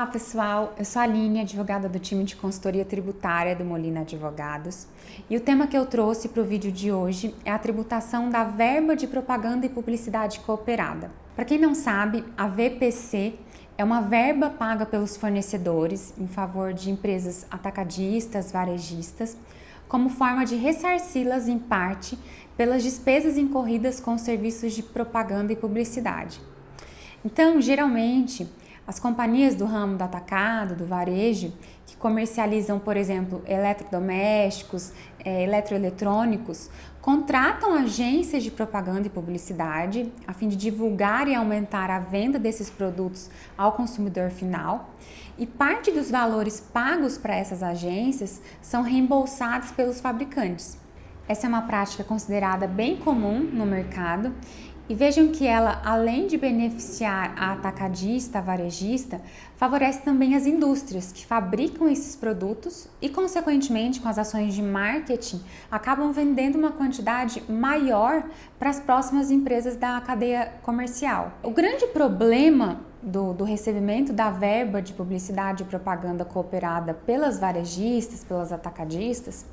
Olá pessoal, eu sou a Aline, advogada do time de consultoria tributária do Molina Advogados. E o tema que eu trouxe para o vídeo de hoje é a tributação da verba de propaganda e publicidade cooperada. Para quem não sabe, a VPC é uma verba paga pelos fornecedores em favor de empresas atacadistas, varejistas, como forma de ressarci-las em parte pelas despesas incorridas com serviços de propaganda e publicidade. Então, geralmente, as companhias do ramo do atacado, do varejo, que comercializam, por exemplo, eletrodomésticos, é, eletroeletrônicos, contratam agências de propaganda e publicidade a fim de divulgar e aumentar a venda desses produtos ao consumidor final. E parte dos valores pagos para essas agências são reembolsados pelos fabricantes. Essa é uma prática considerada bem comum no mercado e vejam que ela, além de beneficiar a atacadista, a varejista, favorece também as indústrias que fabricam esses produtos e, consequentemente, com as ações de marketing, acabam vendendo uma quantidade maior para as próximas empresas da cadeia comercial. O grande problema do, do, recebimento da verba de publicidade e propaganda cooperada pelas varejistas, pelas atacadistas,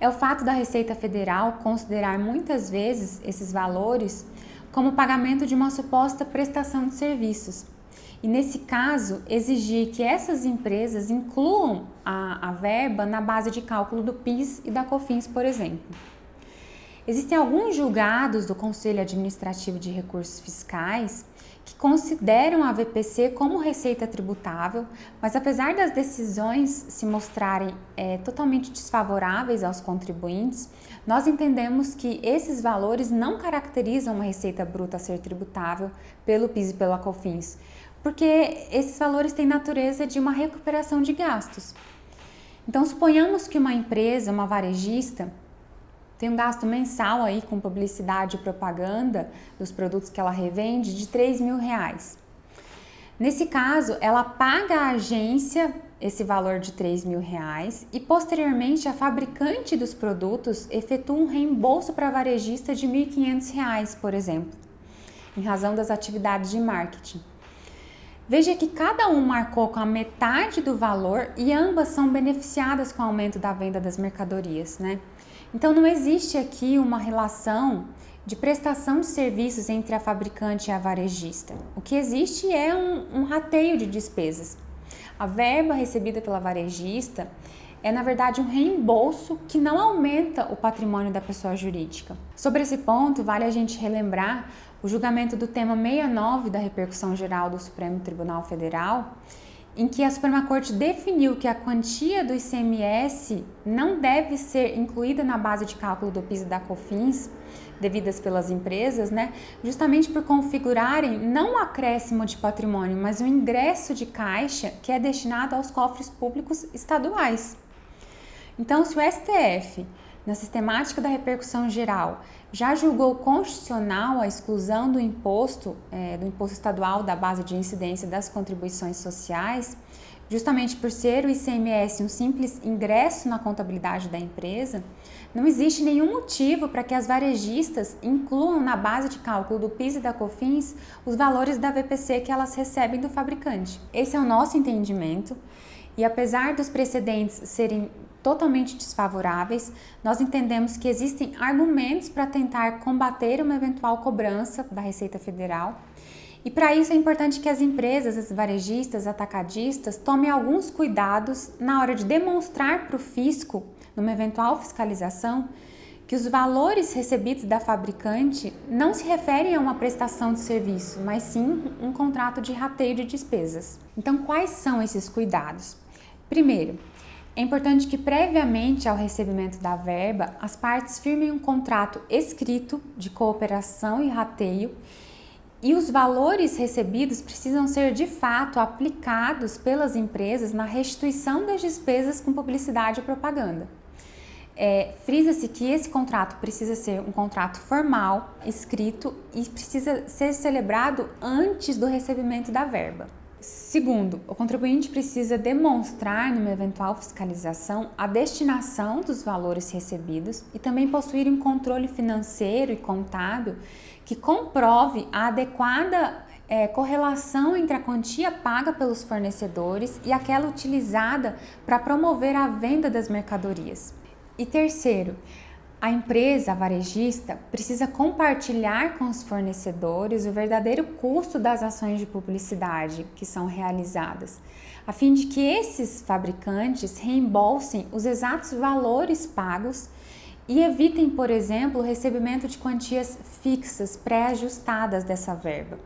é o fato da Receita Federal considerar muitas vezes esses valores como pagamento de uma suposta prestação de serviços. E nesse caso, exigir que essas empresas incluam a, a verba na base de cálculo do PIS e da COFINS, por exemplo. Existem alguns julgados do Conselho Administrativo de Recursos Fiscais que consideram a VPC como receita tributável, mas apesar das decisões se mostrarem é, totalmente desfavoráveis aos contribuintes, nós entendemos que esses valores não caracterizam uma receita bruta a ser tributável pelo PIS e pela COFINS, porque esses valores têm natureza de uma recuperação de gastos. Então, suponhamos que uma empresa, uma varejista, tem um gasto mensal aí com publicidade e propaganda dos produtos que ela revende de 3 mil reais. Nesse caso, ela paga à agência esse valor de 3 mil reais e posteriormente a fabricante dos produtos efetua um reembolso para a varejista de 1.500 reais, por exemplo, em razão das atividades de marketing. Veja que cada um marcou com a metade do valor e ambas são beneficiadas com o aumento da venda das mercadorias, né? Então não existe aqui uma relação de prestação de serviços entre a fabricante e a varejista. O que existe é um, um rateio de despesas. A verba recebida pela varejista é, na verdade, um reembolso que não aumenta o patrimônio da pessoa jurídica. Sobre esse ponto, vale a gente relembrar o julgamento do tema 69 da repercussão geral do Supremo Tribunal Federal, em que a Suprema Corte definiu que a quantia do ICMS não deve ser incluída na base de cálculo do PIS e da COFINS, devidas pelas empresas, né, justamente por configurarem não o acréscimo de patrimônio, mas o ingresso de caixa que é destinado aos cofres públicos estaduais. Então, se o STF na sistemática da repercussão geral, já julgou constitucional a exclusão do imposto, é, do imposto estadual da base de incidência das contribuições sociais, justamente por ser o ICMS um simples ingresso na contabilidade da empresa, não existe nenhum motivo para que as varejistas incluam na base de cálculo do PIS e da COFINS os valores da VPC que elas recebem do fabricante. Esse é o nosso entendimento. E apesar dos precedentes serem totalmente desfavoráveis, nós entendemos que existem argumentos para tentar combater uma eventual cobrança da Receita Federal. E para isso é importante que as empresas, as varejistas, atacadistas, tomem alguns cuidados na hora de demonstrar para o fisco, numa eventual fiscalização, que os valores recebidos da fabricante não se referem a uma prestação de serviço, mas sim um contrato de rateio de despesas. Então, quais são esses cuidados? Primeiro, é importante que, previamente ao recebimento da verba, as partes firmem um contrato escrito de cooperação e rateio e os valores recebidos precisam ser de fato aplicados pelas empresas na restituição das despesas com publicidade e propaganda. É, Frisa-se que esse contrato precisa ser um contrato formal, escrito e precisa ser celebrado antes do recebimento da verba. Segundo, o contribuinte precisa demonstrar, numa eventual fiscalização, a destinação dos valores recebidos e também possuir um controle financeiro e contábil que comprove a adequada é, correlação entre a quantia paga pelos fornecedores e aquela utilizada para promover a venda das mercadorias. E terceiro, a empresa, varejista, precisa compartilhar com os fornecedores o verdadeiro custo das ações de publicidade que são realizadas, a fim de que esses fabricantes reembolsem os exatos valores pagos e evitem, por exemplo, o recebimento de quantias fixas pré-ajustadas dessa verba.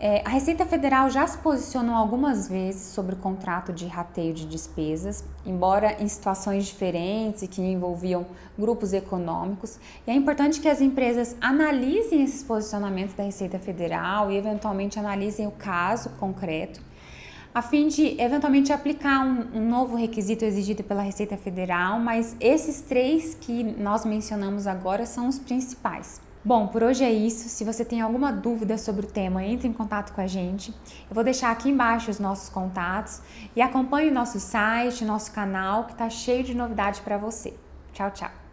É, a Receita Federal já se posicionou algumas vezes sobre o contrato de rateio de despesas, embora em situações diferentes e que envolviam grupos econômicos. E é importante que as empresas analisem esses posicionamentos da Receita Federal e, eventualmente, analisem o caso concreto, a fim de, eventualmente, aplicar um, um novo requisito exigido pela Receita Federal, mas esses três que nós mencionamos agora são os principais. Bom, por hoje é isso. Se você tem alguma dúvida sobre o tema, entre em contato com a gente. Eu vou deixar aqui embaixo os nossos contatos e acompanhe o nosso site, nosso canal, que está cheio de novidade para você. Tchau, tchau.